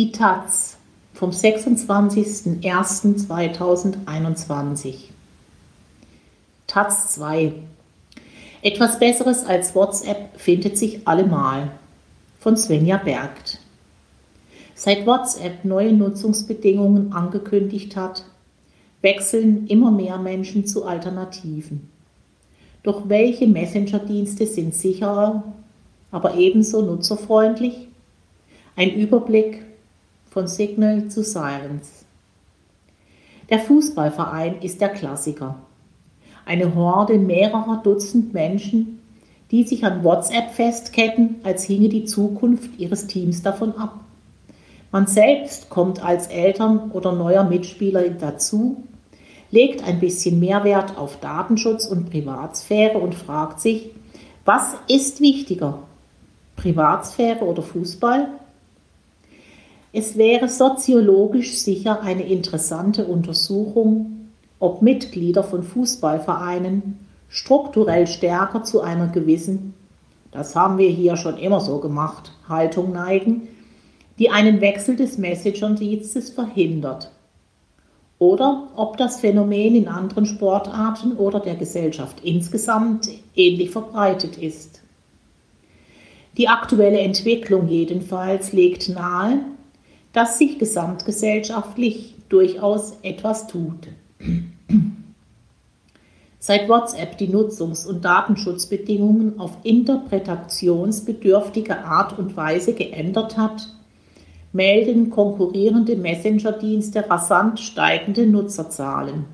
Die Taz vom 26.01.2021. Taz 2. Etwas Besseres als WhatsApp findet sich allemal. Von Svenja Bergt. Seit WhatsApp neue Nutzungsbedingungen angekündigt hat, wechseln immer mehr Menschen zu Alternativen. Doch welche Messenger-Dienste sind sicherer, aber ebenso nutzerfreundlich? Ein Überblick von Signal zu Silence. Der Fußballverein ist der Klassiker. Eine Horde mehrerer Dutzend Menschen, die sich an WhatsApp festketten, als hinge die Zukunft ihres Teams davon ab. Man selbst kommt als Eltern oder neuer Mitspieler dazu, legt ein bisschen Mehrwert auf Datenschutz und Privatsphäre und fragt sich, was ist wichtiger? Privatsphäre oder Fußball? Es wäre soziologisch sicher eine interessante Untersuchung, ob Mitglieder von Fußballvereinen strukturell stärker zu einer gewissen, das haben wir hier schon immer so gemacht, Haltung neigen, die einen Wechsel des Messenger-Dienstes verhindert. Oder ob das Phänomen in anderen Sportarten oder der Gesellschaft insgesamt ähnlich verbreitet ist. Die aktuelle Entwicklung jedenfalls legt nahe, dass sich gesamtgesellschaftlich durchaus etwas tut. Seit WhatsApp die Nutzungs- und Datenschutzbedingungen auf interpretationsbedürftige Art und Weise geändert hat, melden konkurrierende Messenger-Dienste rasant steigende Nutzerzahlen.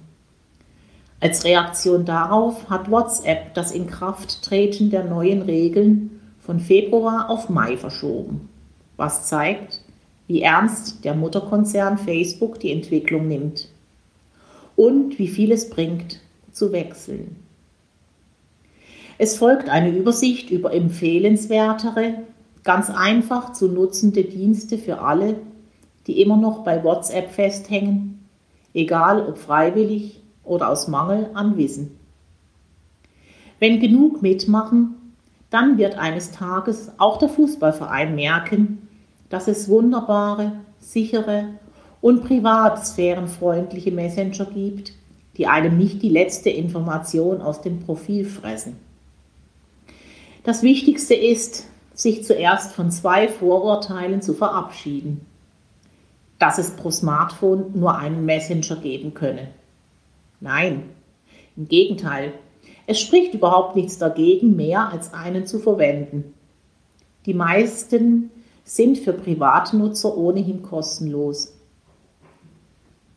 Als Reaktion darauf hat WhatsApp das Inkrafttreten der neuen Regeln von Februar auf Mai verschoben, was zeigt, wie ernst der Mutterkonzern Facebook die Entwicklung nimmt und wie viel es bringt, zu wechseln. Es folgt eine Übersicht über empfehlenswertere, ganz einfach zu nutzende Dienste für alle, die immer noch bei WhatsApp festhängen, egal ob freiwillig oder aus Mangel an Wissen. Wenn genug mitmachen, dann wird eines Tages auch der Fußballverein merken, dass es wunderbare, sichere und privatsphärenfreundliche Messenger gibt, die einem nicht die letzte Information aus dem Profil fressen. Das Wichtigste ist, sich zuerst von zwei Vorurteilen zu verabschieden. Dass es pro Smartphone nur einen Messenger geben könne. Nein, im Gegenteil, es spricht überhaupt nichts dagegen, mehr als einen zu verwenden. Die meisten sind für Privatnutzer ohnehin kostenlos.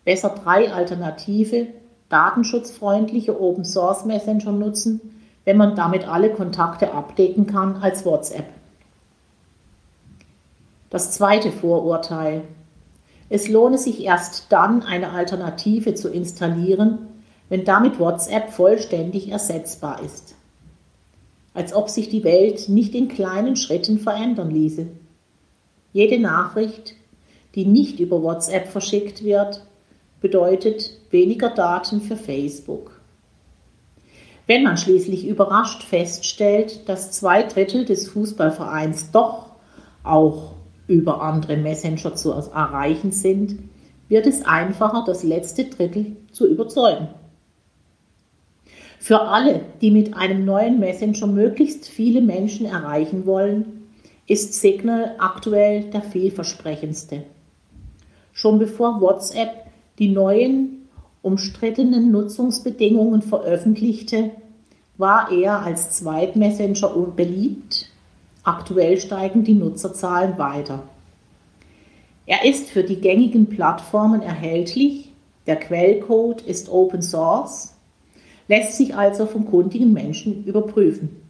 Besser drei alternative, datenschutzfreundliche Open Source Messenger nutzen, wenn man damit alle Kontakte abdecken kann als WhatsApp. Das zweite Vorurteil. Es lohne sich erst dann, eine Alternative zu installieren, wenn damit WhatsApp vollständig ersetzbar ist. Als ob sich die Welt nicht in kleinen Schritten verändern ließe. Jede Nachricht, die nicht über WhatsApp verschickt wird, bedeutet weniger Daten für Facebook. Wenn man schließlich überrascht feststellt, dass zwei Drittel des Fußballvereins doch auch über andere Messenger zu erreichen sind, wird es einfacher, das letzte Drittel zu überzeugen. Für alle, die mit einem neuen Messenger möglichst viele Menschen erreichen wollen, ist Signal aktuell der vielversprechendste. Schon bevor WhatsApp die neuen, umstrittenen Nutzungsbedingungen veröffentlichte, war er als Zweitmessenger beliebt. Aktuell steigen die Nutzerzahlen weiter. Er ist für die gängigen Plattformen erhältlich. Der Quellcode ist Open Source, lässt sich also vom kundigen Menschen überprüfen.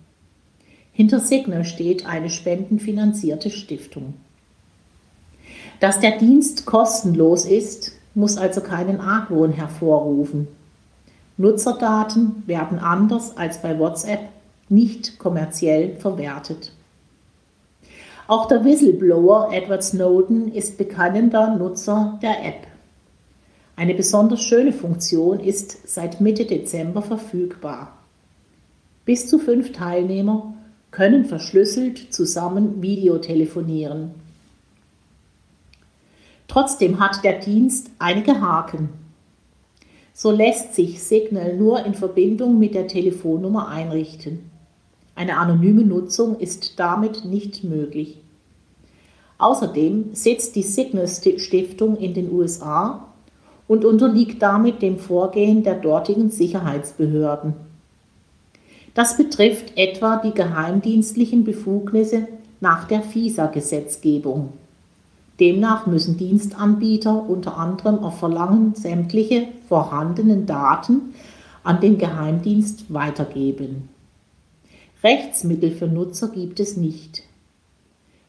Hinter Signal steht eine spendenfinanzierte Stiftung. Dass der Dienst kostenlos ist, muss also keinen Argwohn hervorrufen. Nutzerdaten werden anders als bei WhatsApp nicht kommerziell verwertet. Auch der Whistleblower Edward Snowden ist bekannter Nutzer der App. Eine besonders schöne Funktion ist seit Mitte Dezember verfügbar. Bis zu fünf Teilnehmer können verschlüsselt zusammen Videotelefonieren. Trotzdem hat der Dienst einige Haken. So lässt sich Signal nur in Verbindung mit der Telefonnummer einrichten. Eine anonyme Nutzung ist damit nicht möglich. Außerdem sitzt die Signal Stiftung in den USA und unterliegt damit dem Vorgehen der dortigen Sicherheitsbehörden. Das betrifft etwa die geheimdienstlichen Befugnisse nach der FISA-Gesetzgebung. Demnach müssen Dienstanbieter unter anderem auf Verlangen sämtliche vorhandenen Daten an den Geheimdienst weitergeben. Rechtsmittel für Nutzer gibt es nicht.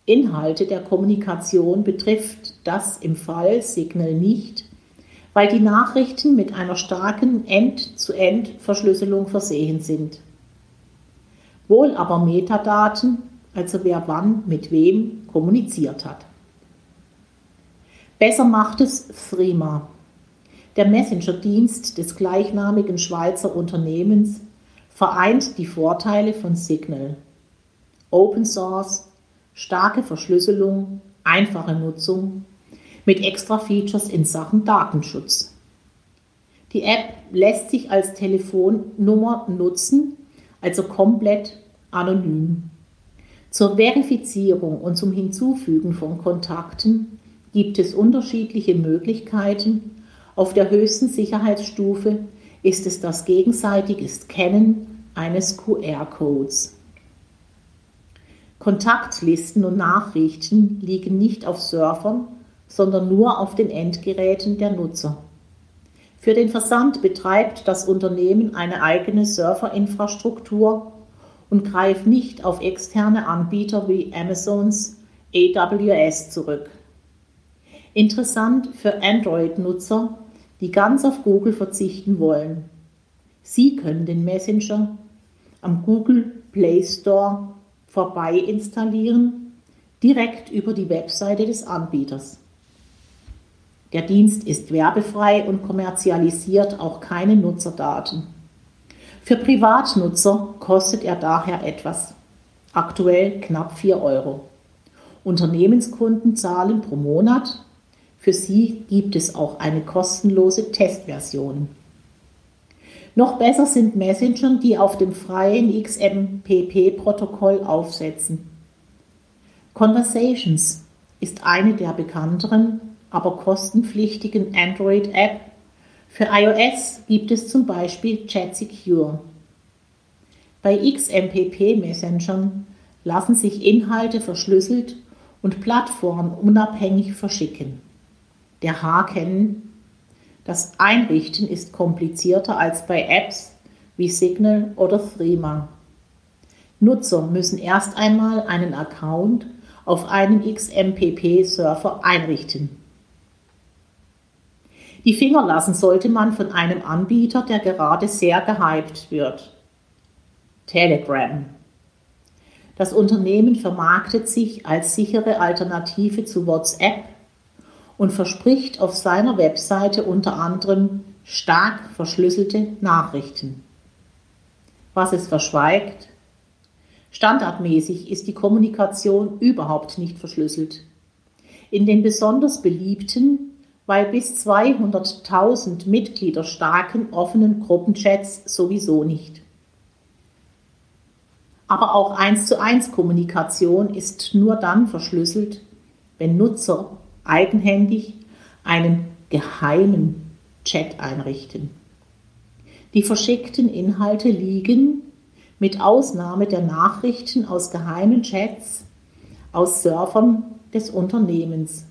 Inhalte der Kommunikation betrifft das im Fall Signal nicht, weil die Nachrichten mit einer starken End-zu-End-Verschlüsselung versehen sind. Wohl aber Metadaten, also wer wann mit wem kommuniziert hat. Besser macht es Threema. Der Messenger-Dienst des gleichnamigen Schweizer Unternehmens vereint die Vorteile von Signal. Open Source, starke Verschlüsselung, einfache Nutzung mit extra Features in Sachen Datenschutz. Die App lässt sich als Telefonnummer nutzen, also komplett anonym. Zur Verifizierung und zum Hinzufügen von Kontakten gibt es unterschiedliche Möglichkeiten. Auf der höchsten Sicherheitsstufe ist es das gegenseitige Scannen eines QR-Codes. Kontaktlisten und Nachrichten liegen nicht auf Servern, sondern nur auf den Endgeräten der Nutzer. Für den Versand betreibt das Unternehmen eine eigene Serverinfrastruktur und greift nicht auf externe Anbieter wie Amazons AWS zurück. Interessant für Android-Nutzer, die ganz auf Google verzichten wollen. Sie können den Messenger am Google Play Store vorbei installieren, direkt über die Webseite des Anbieters. Der Dienst ist werbefrei und kommerzialisiert auch keine Nutzerdaten. Für Privatnutzer kostet er daher etwas, aktuell knapp 4 Euro. Unternehmenskunden zahlen pro Monat für sie gibt es auch eine kostenlose Testversion. Noch besser sind Messenger, die auf dem freien XMPP-Protokoll aufsetzen. Conversations ist eine der bekannteren, aber kostenpflichtigen Android-App. Für iOS gibt es zum Beispiel Chat Secure. Bei XMPP-Messengern lassen sich Inhalte verschlüsselt und plattformunabhängig verschicken der Haken. Das Einrichten ist komplizierter als bei Apps wie Signal oder Threema. Nutzer müssen erst einmal einen Account auf einem XMPP-Server einrichten. Die Finger lassen sollte man von einem Anbieter, der gerade sehr gehypt wird. Telegram. Das Unternehmen vermarktet sich als sichere Alternative zu WhatsApp und verspricht auf seiner Webseite unter anderem stark verschlüsselte Nachrichten. Was es verschweigt? Standardmäßig ist die Kommunikation überhaupt nicht verschlüsselt. In den besonders beliebten, weil bis 200.000 Mitglieder starken offenen Gruppenchats sowieso nicht. Aber auch 1 zu 1 Kommunikation ist nur dann verschlüsselt, wenn Nutzer eigenhändig einen geheimen Chat einrichten. Die verschickten Inhalte liegen mit Ausnahme der Nachrichten aus geheimen Chats aus Servern des Unternehmens.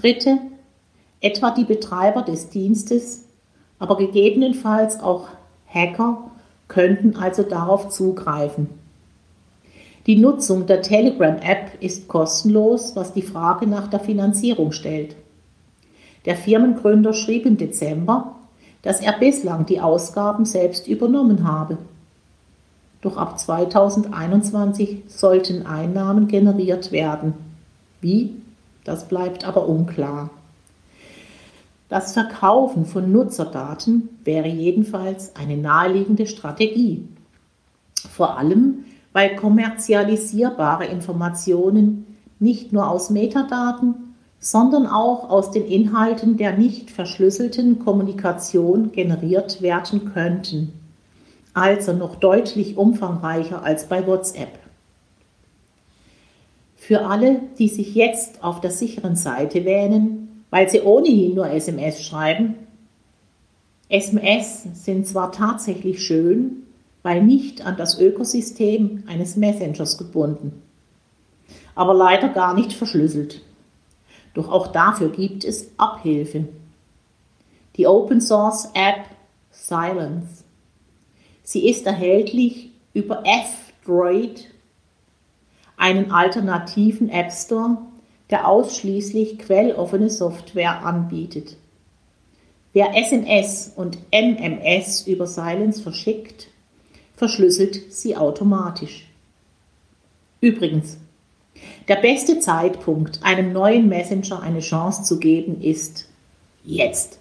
Dritte, etwa die Betreiber des Dienstes, aber gegebenenfalls auch Hacker könnten also darauf zugreifen. Die Nutzung der Telegram-App ist kostenlos, was die Frage nach der Finanzierung stellt. Der Firmengründer schrieb im Dezember, dass er bislang die Ausgaben selbst übernommen habe. Doch ab 2021 sollten Einnahmen generiert werden. Wie? Das bleibt aber unklar. Das Verkaufen von Nutzerdaten wäre jedenfalls eine naheliegende Strategie. Vor allem, weil kommerzialisierbare Informationen nicht nur aus Metadaten, sondern auch aus den Inhalten der nicht verschlüsselten Kommunikation generiert werden könnten, also noch deutlich umfangreicher als bei WhatsApp. Für alle, die sich jetzt auf der sicheren Seite wähnen, weil sie ohnehin nur SMS schreiben, SMS sind zwar tatsächlich schön, weil nicht an das Ökosystem eines Messengers gebunden, aber leider gar nicht verschlüsselt. Doch auch dafür gibt es Abhilfe. Die Open Source App Silence. Sie ist erhältlich über F-Droid, einen alternativen App Store, der ausschließlich quelloffene Software anbietet. Wer SMS und MMS über Silence verschickt, verschlüsselt sie automatisch. Übrigens, der beste Zeitpunkt, einem neuen Messenger eine Chance zu geben, ist jetzt.